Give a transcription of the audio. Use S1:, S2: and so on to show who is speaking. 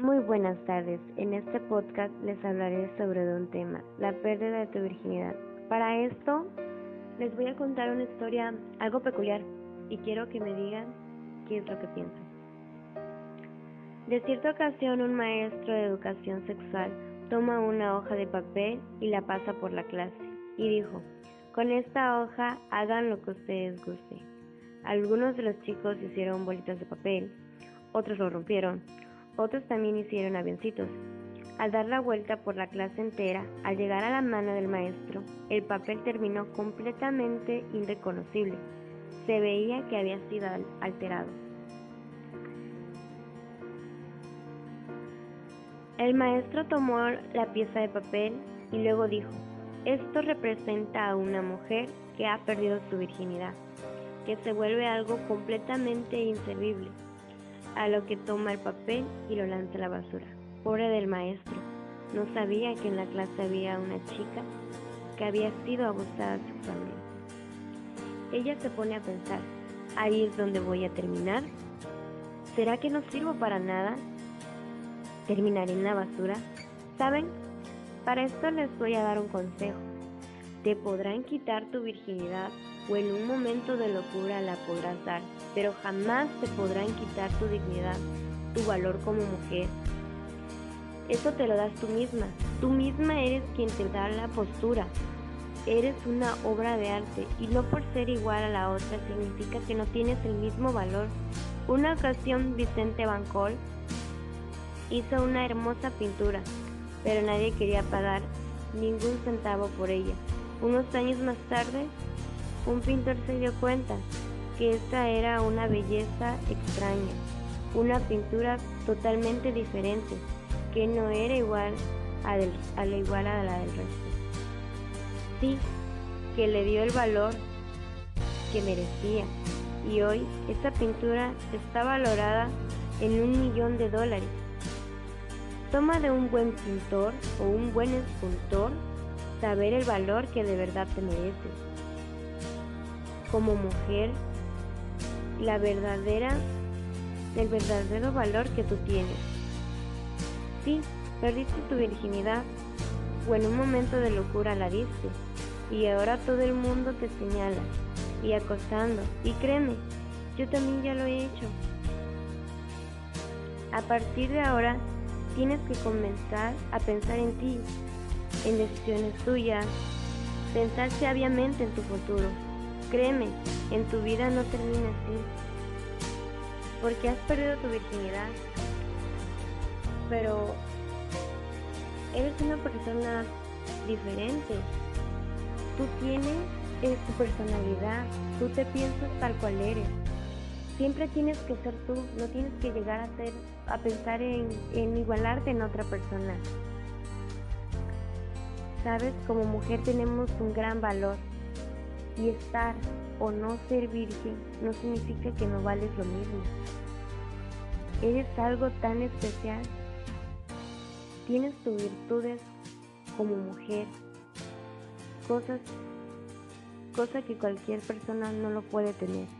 S1: Muy buenas tardes. En este podcast les hablaré sobre un tema, la pérdida de tu virginidad. Para esto les voy a contar una historia algo peculiar y quiero que me digan qué es lo que piensan. De cierta ocasión un maestro de educación sexual toma una hoja de papel y la pasa por la clase y dijo, con esta hoja hagan lo que ustedes gusten. Algunos de los chicos hicieron bolitas de papel, otros lo rompieron, otros también hicieron avioncitos. Al dar la vuelta por la clase entera, al llegar a la mano del maestro, el papel terminó completamente irreconocible. Se veía que había sido alterado. El maestro tomó la pieza de papel y luego dijo, esto representa a una mujer que ha perdido su virginidad, que se vuelve algo completamente inservible a lo que toma el papel y lo lanza a la basura. Pobre del maestro, no sabía que en la clase había una chica que había sido abusada sexualmente. Ella se pone a pensar, ahí es donde voy a terminar. ¿Será que no sirvo para nada? ¿Terminaré en la basura? ¿Saben? Para esto les voy a dar un consejo. Te podrán quitar tu virginidad o en un momento de locura la podrás dar, pero jamás te podrán quitar tu dignidad, tu valor como mujer. Eso te lo das tú misma. Tú misma eres quien te da la postura. Eres una obra de arte y no por ser igual a la otra significa que no tienes el mismo valor. Una ocasión Vicente Bancol hizo una hermosa pintura, pero nadie quería pagar ningún centavo por ella. Unos años más tarde, un pintor se dio cuenta que esta era una belleza extraña, una pintura totalmente diferente, que no era igual a, la igual a la del resto. Sí, que le dio el valor que merecía y hoy esta pintura está valorada en un millón de dólares. Toma de un buen pintor o un buen escultor saber el valor que de verdad te mereces. Como mujer, la verdadera, el verdadero valor que tú tienes. Sí, perdiste tu virginidad o en un momento de locura la diste y ahora todo el mundo te señala y acosando. Y créeme, yo también ya lo he hecho. A partir de ahora, tienes que comenzar a pensar en ti, en decisiones tuyas, pensar sabiamente en tu futuro. Créeme, en tu vida no termina así. Porque has perdido tu virginidad, pero eres una persona diferente. Tú tienes tu personalidad, tú te piensas tal cual eres. Siempre tienes que ser tú, no tienes que llegar a ser, a pensar en, en igualarte en otra persona. Sabes, como mujer tenemos un gran valor y estar o no ser virgen no significa que no vales lo mismo. Eres algo tan especial. Tienes tus virtudes como mujer, cosas, cosa que cualquier persona no lo puede tener.